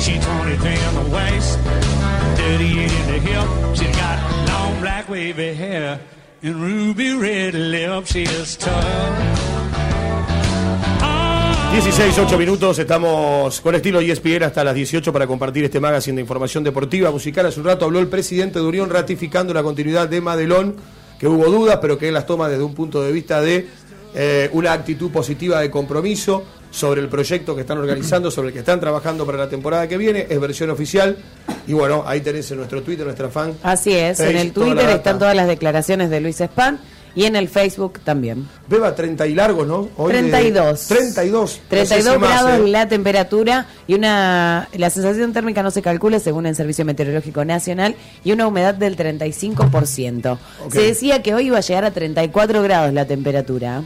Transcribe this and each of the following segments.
She 23 in the waist, 38 in the hip. She's got long black wavy hair and ruby red lips. She is tough. 16, 8 minutos, estamos con estilo ESPN hasta las 18 para compartir este magazine de información deportiva, musical. Hace un rato habló el presidente de Unión ratificando la continuidad de Madelón, que hubo dudas, pero que él las toma desde un punto de vista de eh, una actitud positiva de compromiso sobre el proyecto que están organizando, sobre el que están trabajando para la temporada que viene. Es versión oficial. Y bueno, ahí tenés en nuestro Twitter, nuestra fan. Así es, en el Twitter están todas las declaraciones de Luis Span y en el Facebook también. Beba 30 y largos, ¿no? Hoy 32. 32. 32 grados ¿eh? la temperatura y una la sensación térmica no se calcula según el Servicio Meteorológico Nacional y una humedad del 35%. Se decía que hoy iba a llegar a 34 grados la temperatura.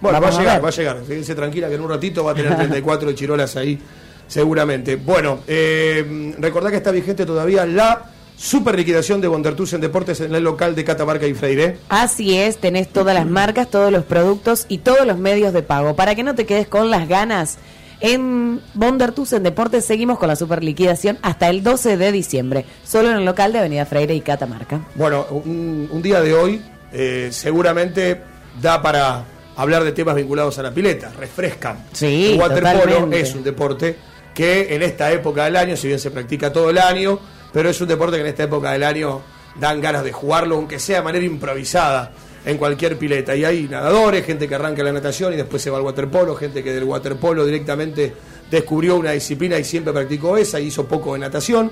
Bueno, va a llegar, va a llegar. Fíjense tranquila que en un ratito va a tener 34 de chirolas ahí, seguramente. Bueno, eh, recordad que está vigente todavía la Super liquidación de en Deportes en el local de Catamarca y Freire. Así es, tenés todas las marcas, todos los productos y todos los medios de pago. Para que no te quedes con las ganas, en en Deportes seguimos con la super liquidación hasta el 12 de diciembre, solo en el local de Avenida Freire y Catamarca. Bueno, un, día de hoy eh, seguramente da para hablar de temas vinculados a la pileta, refrescan. Sí, el waterpolo es un deporte que en esta época del año, si bien se practica todo el año, pero es un deporte que en esta época del año dan ganas de jugarlo, aunque sea de manera improvisada en cualquier pileta. Y hay nadadores, gente que arranca la natación y después se va al waterpolo, gente que del waterpolo directamente descubrió una disciplina y siempre practicó esa y hizo poco de natación.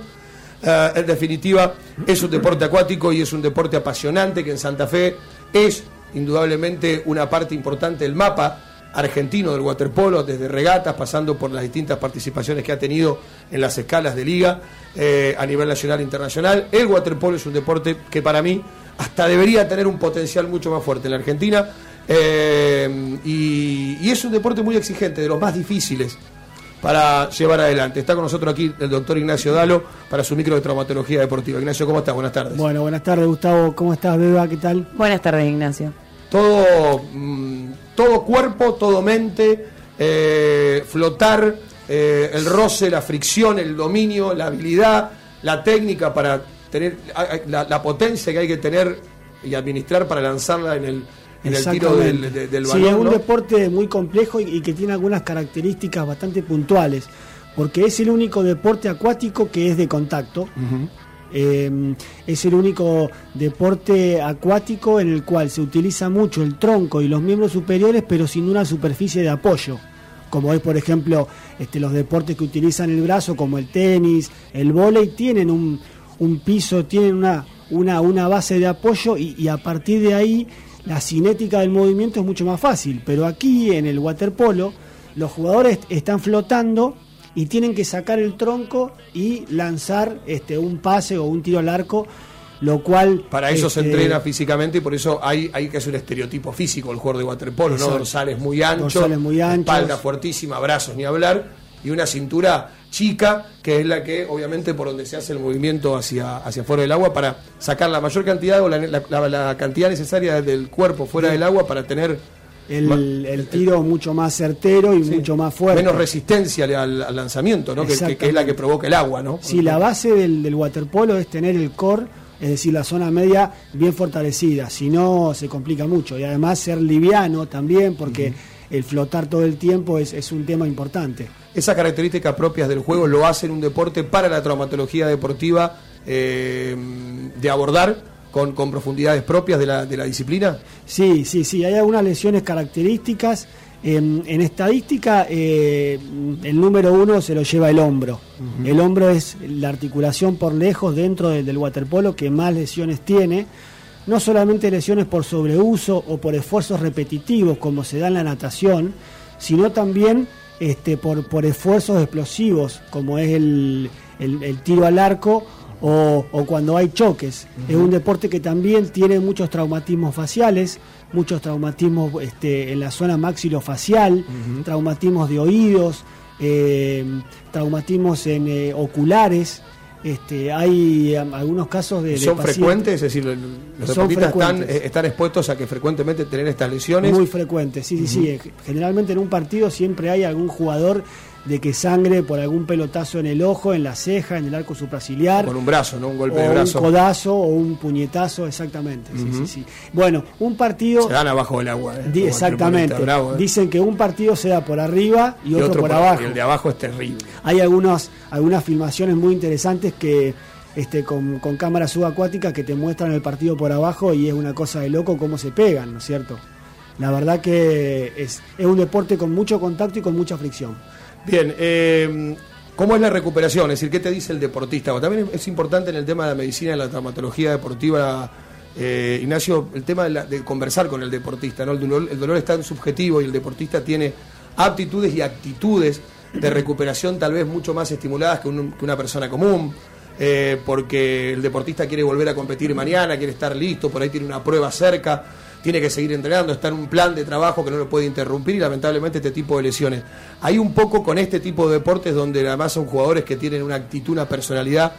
Eh, en definitiva, es un deporte acuático y es un deporte apasionante que en Santa Fe es indudablemente una parte importante del mapa argentino del waterpolo, desde regatas, pasando por las distintas participaciones que ha tenido en las escalas de liga eh, a nivel nacional e internacional. El waterpolo es un deporte que para mí hasta debería tener un potencial mucho más fuerte en la Argentina. Eh, y, es un deporte muy exigente, de los más difíciles para llevar adelante. Está con nosotros aquí el doctor Ignacio Dalo para su micro de traumatología deportiva. Ignacio, ¿cómo estás? Buenas tardes. Bueno, buenas tardes, Gustavo. ¿Cómo estás, Beba? ¿Qué tal? Buenas tardes, Ignacio. Todo, mm, todo cuerpo, todo mente, eh, flotar, eh, el roce, la fricción, el dominio, la habilidad, la técnica para tener la, potencia que hay que tener y administrar para lanzarla en el, en el tiro del, balón. Sí, es un deporte muy complejo y, que tiene algunas características bastante puntuales, porque es el único deporte acuático que es de contacto. Eh, es el único deporte acuático en el cual se utiliza mucho el tronco y los miembros superiores, pero sin una superficie de apoyo como es por ejemplo este, los deportes que utilizan el brazo, como el tenis, el vóley, tienen un, piso, tienen una, una, una, base de apoyo y, a partir de ahí la cinética del movimiento es mucho más fácil. Pero aquí en el waterpolo los jugadores están flotando y tienen que sacar el tronco y lanzar este, un pase o un tiro al arco lo cual... Para eso se este, entrena físicamente y por eso hay, hay que hacer un estereotipo físico el jugador de waterpolo, ¿no? Dorsales muy anchos, dorsales muy anchos, espalda fuertísima, brazos ni hablar, y una cintura chica, que es la que obviamente por donde se hace el movimiento hacia, hacia fuera del agua para sacar la mayor cantidad o la, cantidad necesaria del cuerpo fuera del agua para tener el, tiro mucho más certero y mucho más fuerte. Menos resistencia al, lanzamiento, ¿no? Que, es la que provoca el agua, ¿no? Sí, la base del, del waterpolo es tener el core es decir, la zona media bien fortalecida, si no se complica mucho. Y además ser liviano también, porque el flotar todo el tiempo es, un tema importante. Esas características propias del juego lo hacen un deporte para la traumatología deportiva eh, de abordar con, profundidades propias de la, de la disciplina? Sí, sí, sí, hay algunas lesiones características en estadística, eh, el número uno se lo lleva el hombro. El hombro es la articulación por lejos dentro del waterpolo que más lesiones tiene. No solamente lesiones por sobreuso o por esfuerzos repetitivos, como se da en la natación, sino también este, por, por esfuerzos explosivos, como es el, el, tiro al arco o, cuando hay choques. Es un deporte que también tiene muchos traumatismos faciales, muchos traumatismos este, en la zona maxilofacial, traumatismos de oídos, eh, traumatismos en eh, oculares. Este, hay algunos casos de. ¿Son frecuentes? Es decir, los deportistas están, eh, están, expuestos a que frecuentemente tener estas lesiones. Muy frecuentes, sí, sí, sí. Generalmente en un partido siempre hay algún jugador de que sangre por algún pelotazo en el ojo, en la ceja, en el arco supraciliar. Con un brazo, ¿no? Un golpe o de brazo. un codazo o un puñetazo, exactamente. sí, sí, sí. Bueno, un partido. Se dan abajo del agua. ¿eh? Exactamente. bravo, ¿eh? Dicen que un partido se da por arriba y, Y otro, por, abajo. Y el de abajo es terrible. Hay algunos, algunas filmaciones muy interesantes que este, con, con cámaras subacuáticas que te muestran el partido por abajo y es una cosa de loco cómo se pegan, ¿no es cierto? La verdad que es, es un deporte con mucho contacto y con mucha fricción. Bien, eh, ¿cómo es la recuperación? Es decir, ¿qué te dice el deportista? También es importante en el tema de la medicina y la traumatología deportiva, eh, Ignacio, el tema de, la- de conversar con el deportista. ¿no? El, dolor, el es tan subjetivo y el deportista tiene aptitudes y actitudes de recuperación tal vez mucho más estimuladas que una persona común. eh, porque el deportista quiere volver a competir mañana, quiere estar listo, por ahí tiene una prueba cerca, tiene que seguir entrenando, está en un plan de trabajo que no lo puede interrumpir y lamentablemente este tipo de lesiones. Hay un poco con este tipo de deportes donde además son jugadores que tienen una actitud, una personalidad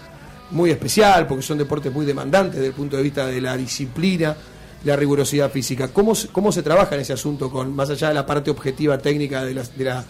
muy especial, porque son deportes muy demandantes desde el punto de vista de la disciplina, la rigurosidad física. ¿Cómo, cómo se trabaja en ese asunto, con más allá de la parte objetiva técnica de la, de la,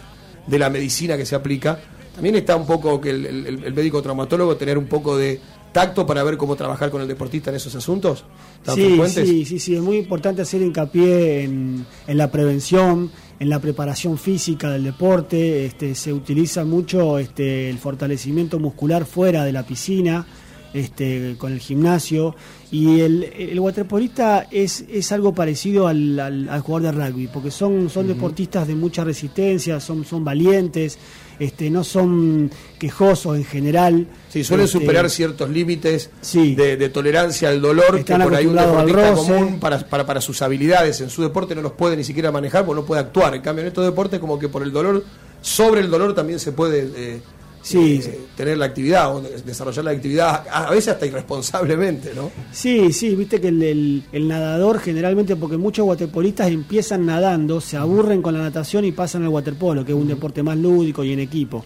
de la medicina que se aplica? También está un poco que el médico traumatólogo tener un poco de tacto para ver cómo trabajar con el deportista en esos asuntos tan Sí, frecuentes. sí, sí, sí, es muy importante hacer hincapié en, en la prevención, en la preparación física del deporte, este, se utiliza mucho este, el fortalecimiento muscular fuera de la piscina, este, con el gimnasio, y el, el waterpolista es, es algo parecido al, al- al jugador de rugby, porque son, son deportistas de mucha resistencia, son, son valientes, este, no son quejosos en general. Sí, suelen Este, superar ciertos límites Sí. de, de tolerancia al dolor que por ahí un deportista común para, para, para sus habilidades en su deporte no los puede ni siquiera manejar porque no puede actuar. En cambio, en estos deportes como que por el dolor, sobre el dolor también se puede eh, Sí, eh, sí. tener la actividad o desarrollar la actividad, a veces hasta irresponsablemente, ¿no? Sí, sí, viste que el, el- el nadador generalmente, porque muchos waterpolistas empiezan nadando, se aburren con la natación y pasan al waterpolo, que es un deporte más lúdico y en equipo.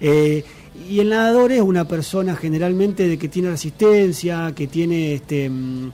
Eh, y el nadador es una persona generalmente de que tiene resistencia, que tiene este mm,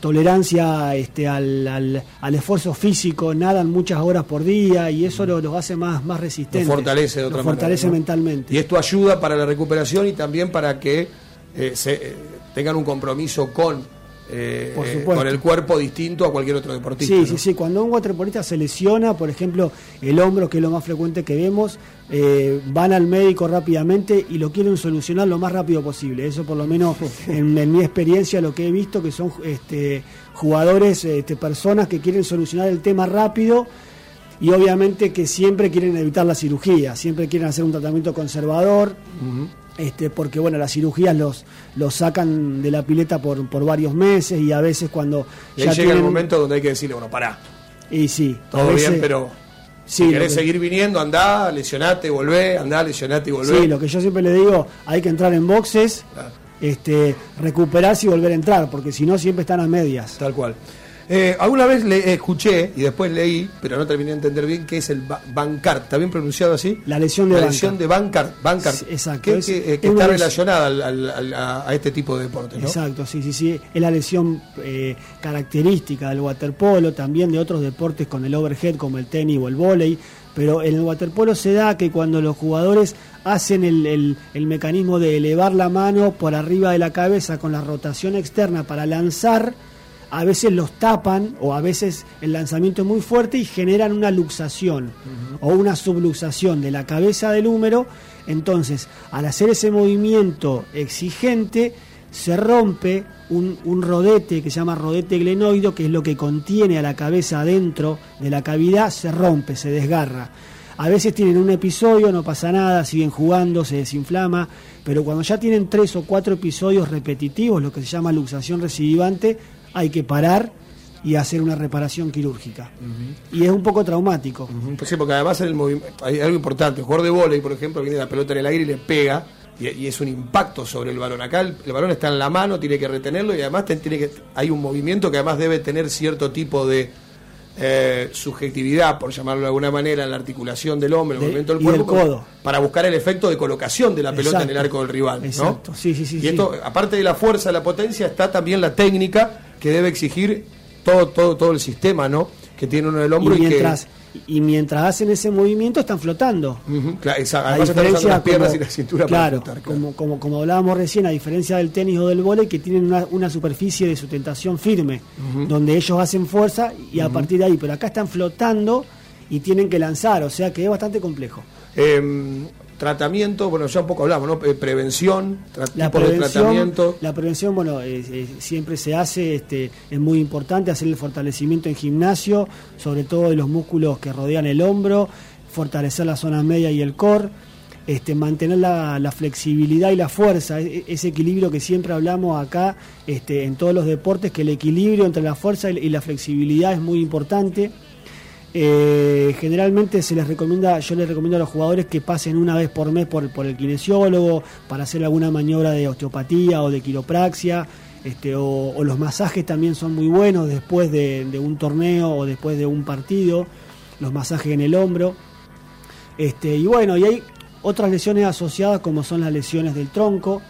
tolerancia este, al, al- al esfuerzo físico, nadan muchas horas por día y eso lo- los hace más, más resistentes. Lo fortalece de otra Los fortalece manera, ¿no? mentalmente. Y esto ayuda para la recuperación y también para que eh, se, eh, tengan un compromiso con, eh, Por eh, supuesto. con el cuerpo distinto a cualquier otro deportista. Sí, ¿no? sí, sí. Cuando un waterpolista se lesiona, por ejemplo, el hombro, que es lo más frecuente que vemos, eh, van al médico rápidamente y lo quieren solucionar lo más rápido posible. Eso, por lo menos, en, en mi experiencia, lo que he visto, que son este, jugadores, este, personas que quieren solucionar el tema rápido y obviamente que siempre quieren evitar la cirugía, siempre quieren hacer un tratamiento conservador. Este, porque bueno, las cirugías los, los sacan de la pileta por, por varios meses y a veces cuando Y ahí llega el momento donde hay que decirle, bueno, pará, y sí, todo veces- bien, pero sí, si querés que- seguir viniendo, andá, lesionate, volvé, andá, lesionate y volvé. Sí, lo que yo siempre le digo, hay que entrar en boxes, Claro. este, recuperarse y volver a entrar, porque si no siempre están a medias. Tal cual. Eh, alguna vez le escuché y después leí, pero no terminé de entender bien, qué es el ba- Bancart. ¿Está bien pronunciado así? La lesión de La lesión de Bancart. Bancart. Sí, exacto. Que, Es- que- eh, es está relacionada al- al- al- a, a este tipo de deportes, ¿no? Exacto, sí, sí, sí. Es la lesión eh, característica del waterpolo, también de otros deportes con el overhead como el tenis o el vóley, pero en el waterpolo se da que cuando los jugadores hacen el, el- el mecanismo de elevar la mano por arriba de la cabeza con la rotación externa para lanzar, a veces los tapan o a veces el lanzamiento es muy fuerte y generan una luxación o una subluxación de la cabeza del húmero. Entonces, al hacer ese movimiento exigente, se rompe un, un rodete que se llama rodete glenoido, que es lo que contiene a la cabeza adentro de la cavidad, se rompe, se desgarra. A veces tienen un episodio, no pasa nada, siguen jugando, se desinflama, pero cuando ya tienen tres o cuatro episodios repetitivos, lo que se llama luxación recidivante, hay que parar y hacer una reparación quirúrgica. Y es un poco traumático. Pues sí, porque además el hay algo importante. El jugador de vóley, por ejemplo, viene la pelota en el aire y le pega. Y, y es un impacto sobre el balón. Acá el, el balón está en la mano, tiene que retenerlo y además tiene que, hay un movimiento que además debe tener cierto tipo de eh, subjetividad, por llamarlo de alguna manera, en la articulación del hombre, el De- movimiento del cuerpo, codo. para buscar el efecto de colocación de la pelota en el arco del rival. ¿no? Exacto, sí, sí, sí, Y esto, aparte de la fuerza, la potencia, está también la técnica que debe exigir todo, todo, todo el sistema, ¿no? que tiene uno en el hombro y y, mientras, y mientras hacen ese movimiento están flotando. que. Ujú, claro, además están usando las piernas como- y la cintura claro, para flotar, claro. Como, como, como hablábamos recién, a diferencia del tenis o del vóley, que tienen una, una superficie de sustentación firme, donde ellos hacen fuerza y a partir de ahí, pero acá están flotando y tienen que lanzar, o sea que es bastante complejo. Eh, tratamiento, bueno, ya un poco hablamos, ¿no? Eh, prevención, La tipo de prevención, tratamiento. la prevención, bueno, eh, eh, siempre se hace, este, es muy importante hacer el fortalecimiento en gimnasio, sobre todo de los músculos que rodean el hombro, fortalecer la zona media y el core, este, mantener la, la flexibilidad y la fuerza, e- ese equilibrio que siempre hablamos acá este, en todos los deportes, que el equilibrio entre la fuerza y la flexibilidad es muy importante. Eh, generalmente se les recomienda, yo les recomiendo a los jugadores que pasen una vez por mes por, el kinesiólogo para hacer alguna maniobra de osteopatía o de quiropraxia. Este, o, los masajes también son muy buenos después de, un torneo o después de un partido, los masajes en el hombro. Este, y bueno, y hay otras lesiones asociadas como son las lesiones del tronco,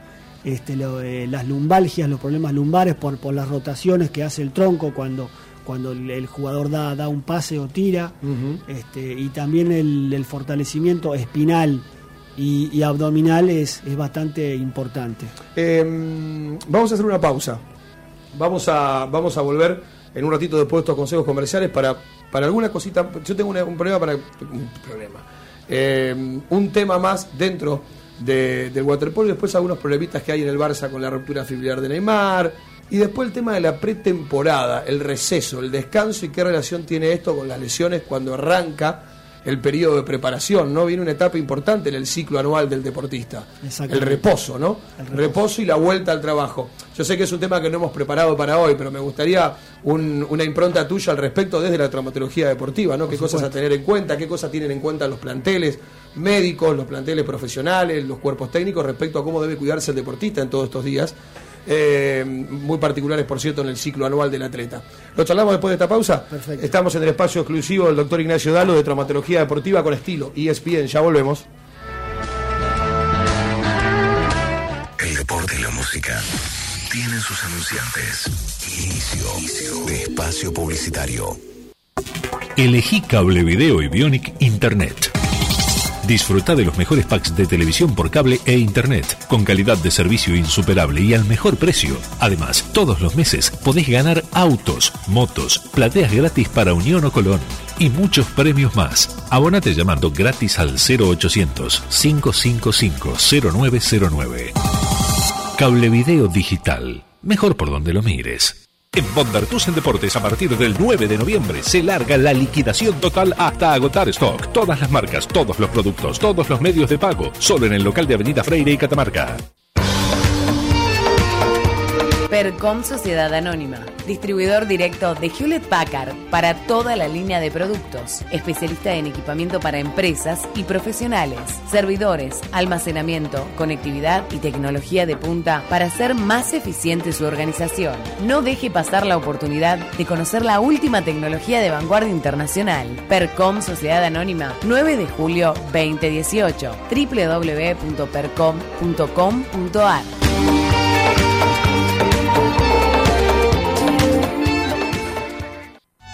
este, las lumbalgias, los problemas lumbares por, por las rotaciones que hace el tronco cuando, cuando el, el jugador da, da un pase o tira, este, y también el, el fortalecimiento espinal y, y abdominal es, es bastante importante. Eh, vamos a hacer una pausa. Vamos a, vamos a volver en un ratito después de estos consejos comerciales para, para alguna cosita. Yo tengo una- un problema para. Un problema. Eh, un tema más dentro de- del waterpolo y después algunos problemitas que hay en el Barça con la ruptura fibrilar de Neymar. Y después el tema de la pretemporada, el receso, el descanso y qué relación tiene esto con las lesiones cuando arranca el periodo de preparación, ¿no? Viene una etapa importante en el ciclo anual del deportista. El reposo, ¿no? El reposo. reposo y la vuelta al trabajo. Yo sé que es un tema que no hemos preparado para hoy, pero me gustaría un- una impronta tuya al respecto desde la traumatología deportiva, ¿no? ¿Qué cosas a tener en cuenta? ¿Qué cosas tienen en cuenta los planteles médicos, los planteles profesionales, los cuerpos técnicos respecto a cómo debe cuidarse el deportista en todos estos días? Eh, muy particulares, por cierto, en el ciclo anual del atleta. ¿Lo charlamos después de esta pausa? Perfecto. Estamos en el espacio exclusivo del doctor Ignacio Dalo de Traumatología Deportiva con estilo. ESPN, ya volvemos. El deporte y la música tienen sus anunciantes. Inicio de espacio publicitario. Elegí cable video y Bionic Internet. Disfruta de los mejores packs de televisión por cable e internet, con calidad de servicio insuperable y al mejor precio. Además, todos los meses podés ganar autos, motos, plateas gratis para Unión o Colón y muchos premios más. Abonate llamando gratis al 0800 555 0909. Cable video digital. Mejor por donde lo mires. En Bondartus en Deportes, a partir del 9 de noviembre, se larga la liquidación total hasta agotar stock. Todas las marcas, todos los productos, todos los medios de pago. Solo en el local de Avenida Freire y Catamarca. Percom Sociedad Anónima, distribuidor directo de Hewlett Packard para toda la línea de productos, especialista en equipamiento para empresas y profesionales, servidores, almacenamiento, conectividad y tecnología de punta para hacer más eficiente su organización. No deje pasar la oportunidad de conocer la última tecnología de vanguardia internacional. Percom Sociedad Anónima, 9 de julio 2018, www.percom.com.ar.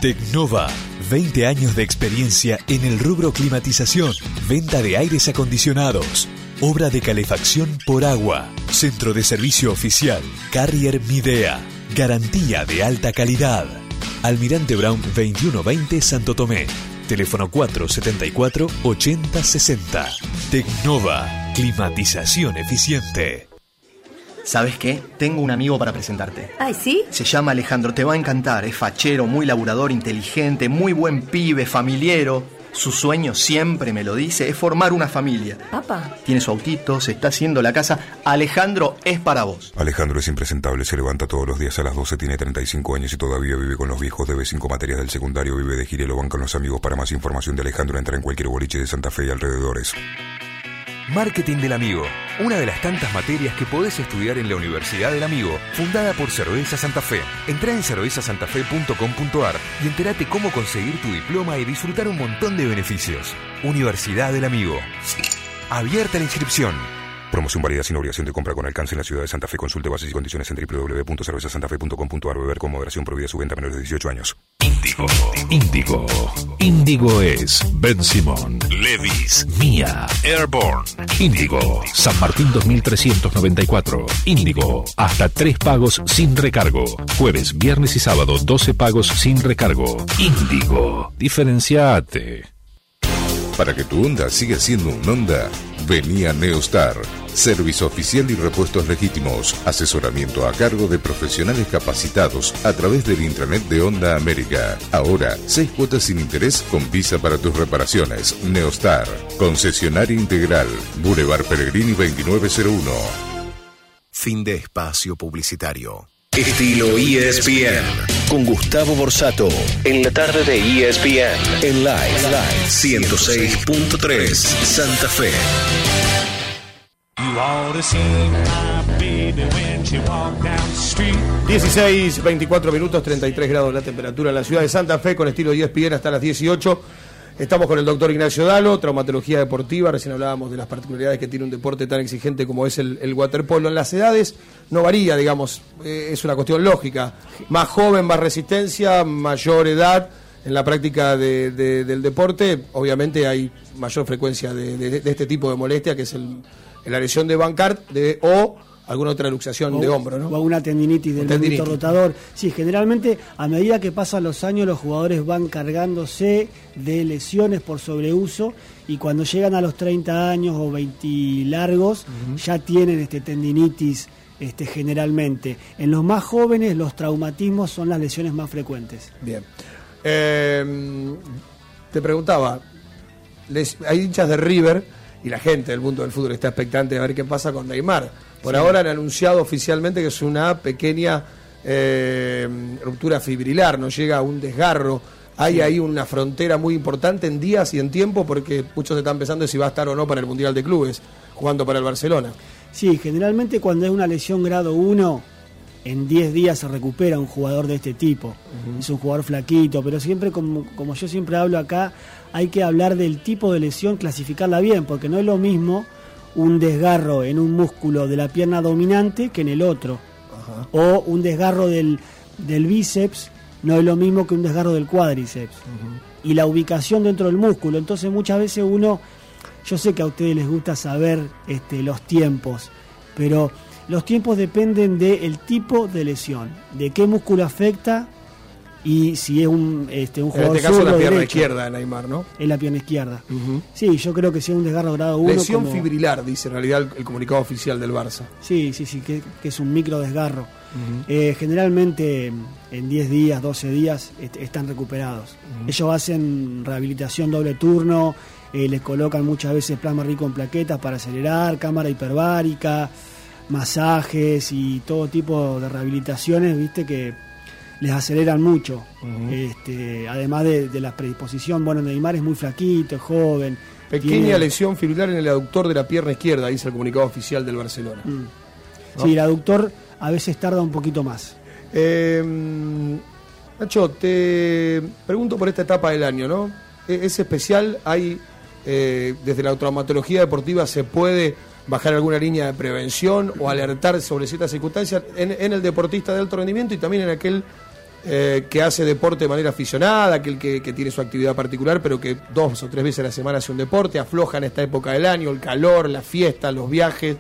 Tecnova, 20 años de experiencia en el rubro climatización, venta de aires acondicionados, obra de calefacción por agua, centro de servicio oficial, Carrier Midea, garantía de alta calidad. Almirante Brown 2120 Santo Tomé, teléfono 474-8060. Tecnova, climatización eficiente. ¿Sabes qué? Tengo un amigo para presentarte. Ay, ¿sí? Se llama Alejandro, te va a encantar. Es fachero, muy laburador, inteligente, muy buen pibe, familiero. Su sueño, siempre me lo dice, es formar una familia. Papá. Tiene su autito, se está haciendo la casa. Alejandro es para vos. Alejandro es impresentable, se levanta todos los días a las 12, tiene 35 años y todavía vive con los viejos, debe cinco materias del secundario, vive de gira y lo bancan los amigos. Para más información de Alejandro, entra en cualquier boliche de Santa Fe y alrededores. Marketing del Amigo, una de las tantas materias que podés estudiar en la Universidad del Amigo, fundada por Cerveza Santa Fe. Entrá en cervezasantafe.com.ar y entérate cómo conseguir tu diploma y disfrutar un montón de beneficios. Universidad del Amigo. Abierta la inscripción. Promoción válida sin obligación de compra con alcance en la ciudad de Santa Fe. Consulte bases y condiciones en www.cervezasantafe.com.ar. Beber con moderación prohibida su venta a menores de 18 años. Índigo. Índigo. Índigo es Ben Simón, Levis, Mía, Airborne. Índigo. San Martín 2394. Índigo. Hasta tres pagos sin recargo. Jueves, viernes y sábado 12 pagos sin recargo. Índigo. Diferenciate. Para que tu Honda siga siendo un Honda, venía Neostar. Servicio oficial y repuestos legítimos. Asesoramiento a cargo de profesionales capacitados a través del intranet de Honda América. Ahora, seis cuotas sin interés con visa para tus reparaciones. Neostar. Concesionario integral. Boulevard Pellegrini 2901. Fin de espacio publicitario. Estilo ESPN con Gustavo Borsato en la tarde de ESPN en live, live 106.3 Santa Fe. 16, 24 minutos, 33 grados la temperatura en la ciudad de Santa Fe con estilo E 10 hasta las 18. Estamos con el doctor Ignacio Dalo, traumatología deportiva. Recién hablábamos de las particularidades que tiene un deporte tan exigente como es el, waterpolo. En las edades no varía, digamos, eh, es una cuestión lógica. Más joven, más resistencia, mayor edad en la práctica de- de- del deporte. Obviamente hay mayor frecuencia de- de este tipo de molestia, que es el, la lesión de Bancart de, o alguna otra luxación de hombro, ¿no? O una tendinitis del Tendinitis. rotador. Sí, generalmente a medida que pasan los años los jugadores van cargándose de lesiones por sobreuso y cuando llegan a los 30 años o 20 largos ya tienen este tendinitis este, generalmente. En los más jóvenes los traumatismos son las lesiones más frecuentes. Bien. Eh, te preguntaba, les- hay hinchas de River y la gente del mundo del fútbol está expectante de ver qué pasa con Neymar. Por Sí. ahora han anunciado oficialmente que es una pequeña eh, ruptura fibrilar, no llega a un desgarro. Hay Sí. ahí una frontera muy importante en días y en tiempo porque muchos están pensando si va a estar o no para el Mundial de Clubes, jugando para el Barcelona. Sí, generalmente cuando es una lesión grado 1, en 10 días se recupera un jugador de este tipo. Es un jugador flaquito, pero siempre, como, como yo siempre hablo acá, hay que hablar del tipo de lesión, clasificarla bien, porque no es lo mismo un desgarro en un músculo de la pierna dominante que en el otro. O un desgarro del, del bíceps no es lo mismo que un desgarro del cuádriceps. Y la ubicación dentro del músculo. Entonces muchas veces uno, yo sé que a ustedes les gusta saber este, los tiempos, pero los tiempos dependen del tipo de lesión, de qué músculo afecta y si es un, este, un En jugador este caso la pierna derecho. izquierda de Neymar, ¿no? Es la pierna izquierda. Sí, yo creo que si es un desgarro grado 1. Lesión fibrilar, dice en realidad el, el comunicado oficial del Barça. Sí, sí, sí, que, que es un micro desgarro. Eh, generalmente en 10 días, 12 días est- están recuperados. Ellos hacen rehabilitación doble turno, eh, les colocan muchas veces plasma rico en plaquetas para acelerar, cámara hiperbárica, masajes y todo tipo de rehabilitaciones, viste, que les aceleran mucho. este, además de, de la predisposición, bueno, Neymar es muy flaquito, es joven. Pequeña tiene- lesión fibrilar en el aductor de la pierna izquierda, dice el comunicado oficial del Barcelona. Mm. Sí, el aductor a veces tarda un poquito más. Eh, Nacho, te pregunto por esta etapa del año, ¿no? E- ¿Es especial? ¿Hay, eh, desde la traumatología deportiva, se puede bajar alguna línea de prevención o alertar sobre ciertas circunstancias en, en el deportista de alto rendimiento y también en aquel eh, que hace deporte de manera aficionada, aquel que, que tiene su actividad particular, pero que dos o tres veces a la semana hace un deporte, afloja en esta época del año, el calor, la fiesta, los viajes,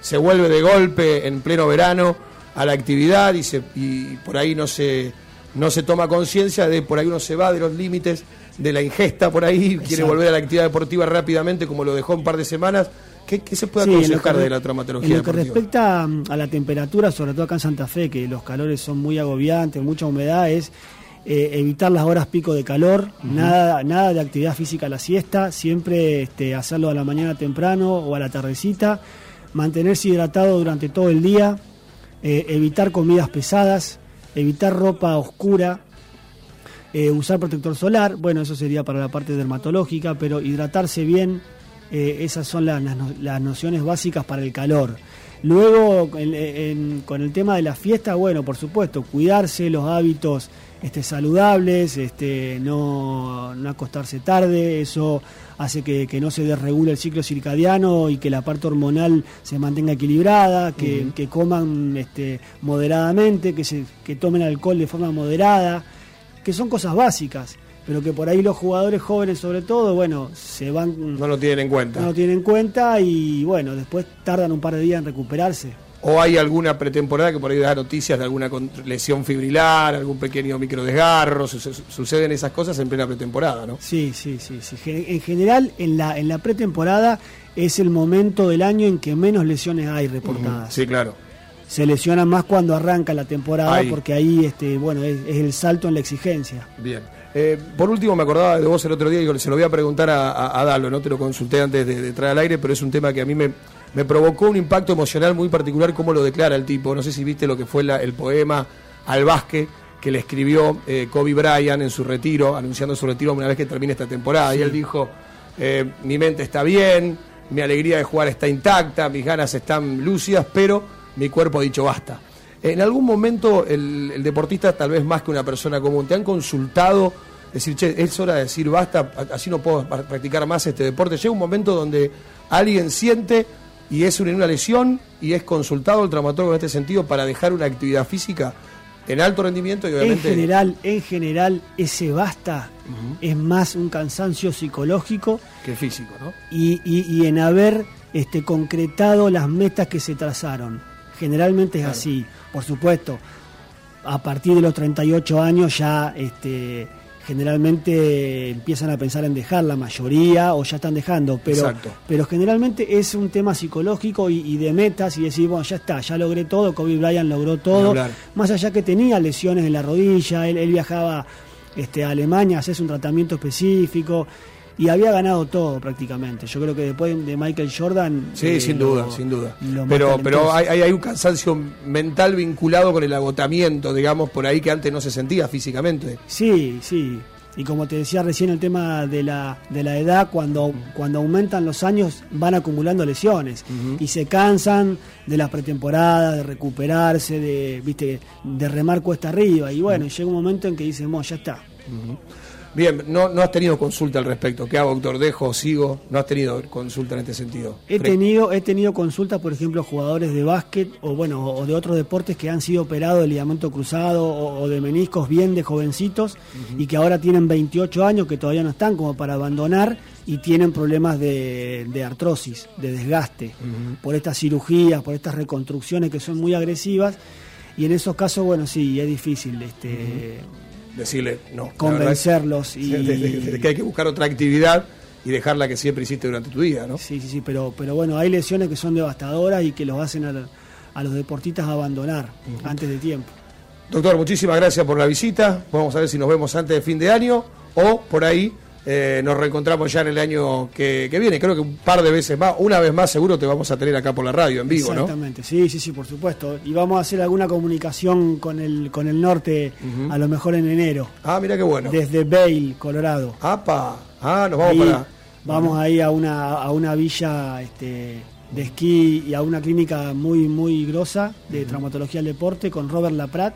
se vuelve de golpe en pleno verano a la actividad y, se, y por ahí no se, no se toma conciencia de, por ahí uno se va de los límites de la ingesta por ahí, quiere volver a la actividad deportiva rápidamente como lo dejó un par de semanas. ¿Qué, qué se puede Sí, aconsejar de la traumatología En lo que deportiva? respecta a la temperatura, sobre todo acá en Santa Fe, que los calores son muy agobiantes, mucha humedad, es eh, evitar las horas pico de calor, nada, nada de actividad física a la siesta, siempre este, hacerlo a la mañana temprano o a la tardecita, mantenerse hidratado durante todo el día, eh, evitar comidas pesadas, evitar ropa oscura, eh, usar protector solar, bueno, eso sería para la parte dermatológica, pero hidratarse bien, eh, esas son las, las no- las nociones básicas para el calor. Luego, en- en- con el tema de la fiesta, bueno, por supuesto, cuidarse los hábitos este, saludables, este, no, no acostarse tarde, eso hace que, que no se desregule el ciclo circadiano y que la parte hormonal se mantenga equilibrada, que, que coman este, moderadamente, que, se, que tomen alcohol de forma moderada, que son cosas básicas, pero que por ahí los jugadores jóvenes sobre todo, bueno, se van... No lo tienen en cuenta. No lo tienen en cuenta y bueno, después tardan un par de días en recuperarse. ¿O hay alguna pretemporada que por ahí da noticias de alguna lesión fibrilar, algún pequeño microdesgarro? Suce- Suceden esas cosas en plena pretemporada, ¿no? Sí, sí, sí, sí. En general, en la, en la pretemporada es el momento del año en que menos lesiones hay reportadas. Sí, claro. Se lesionan más cuando arranca la temporada Ahí. porque ahí, este, bueno, es, es el salto en la exigencia. Bien. Eh, por último, me acordaba de vos el otro día y se lo voy a preguntar a, a- a Dalo, no te lo consulté antes de, de entrar al aire, pero es un tema que a mí me, me provocó un impacto emocional muy particular, como lo declara el tipo. No sé si viste lo que fue la- el poema al básquet que le escribió eh, Kobe Bryant en su retiro, anunciando su retiro una vez que termine esta temporada. Y él dijo, eh, mi mente está bien, mi alegría de jugar está intacta, mis ganas están lúcidas, pero mi cuerpo ha dicho basta. En algún momento el, el deportista, tal vez más que una persona común, te han consultado, decir, che, es hora de decir basta, así no puedo practicar más este deporte. Llega un momento donde alguien siente y es una, una lesión y es consultado el traumatólogo en este sentido para dejar una actividad física en alto rendimiento y En obviamente... general, en general, ese basta es más un cansancio psicológico que físico, ¿no? y, y- y en haber este, concretado las metas que se trazaron. Generalmente es Claro. así. Por supuesto, a partir de los 38 años ya este, generalmente empiezan a pensar en dejar la mayoría o ya están dejando, pero, Exacto. pero generalmente es un tema psicológico y, y de metas y decir, bueno, ya está, ya logré todo, Kobe Bryant logró todo, más allá que tenía lesiones en la rodilla, él, él viajaba este, a Alemania a hacerse un tratamiento específico y había ganado todo prácticamente. Yo creo que después de Michael Jordan... Sí, eh, sin lo- duda, sin duda. Pero, pero hay, hay- un cansancio mental vinculado con el agotamiento, digamos, por ahí que antes no se sentía físicamente. Sí, sí. Y como te decía recién el tema de la, de la edad, cuando, cuando aumentan los años van acumulando lesiones y se cansan de las pretemporadas, de recuperarse, de, viste, de remar cuesta arriba. Y bueno, llega un momento en que dicen, "Mo, ya está. Bien, no, no has tenido consulta al respecto. ¿Qué hago, doctor? ¿Dejo? ¿Sigo? No has tenido consulta en este sentido. He tenido, he tenido consultas, por ejemplo, jugadores de básquet o bueno, o de otros deportes que han sido operados de ligamento cruzado o, o de meniscos bien de jovencitos y que ahora tienen 28 años, que todavía no están como para abandonar y tienen problemas de, de artrosis, de desgaste, por estas cirugías, por estas reconstrucciones que son muy agresivas. Y en esos casos, bueno, sí, es difícil este, Decirle, no. convencerlos y de- de- de que hay que buscar otra actividad y dejar la que siempre hiciste durante tu vida, ¿no? Sí, sí, sí, pero, pero bueno, hay lesiones que son devastadoras y que los hacen a, a los deportistas abandonar antes de tiempo. Doctor, muchísimas gracias por la visita. Vamos a ver si nos vemos antes de fin de año o por ahí eh, nos reencontramos ya en el año que, que viene. Creo que un par de veces más, una vez más seguro te vamos a tener acá por la radio en vivo, ¿no? Exactamente, sí, sí, sí, por supuesto. Y vamos a hacer alguna comunicación con el, con el norte, a lo mejor en enero. Ah, mira qué bueno. Desde Vail, Colorado. ¡Apa! Ah, nos vamos Ahí para... Vamos ahí a una, a una villa este, de esquí y a una clínica muy, muy grosa de traumatología del deporte con Robert Laprat.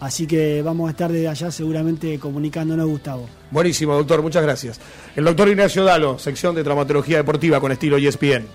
Así que vamos a estar desde allá seguramente comunicándonos, Gustavo. Buenísimo, doctor, muchas gracias. El doctor Ignacio Dalo, sección de traumatología deportiva con estilo ESPN.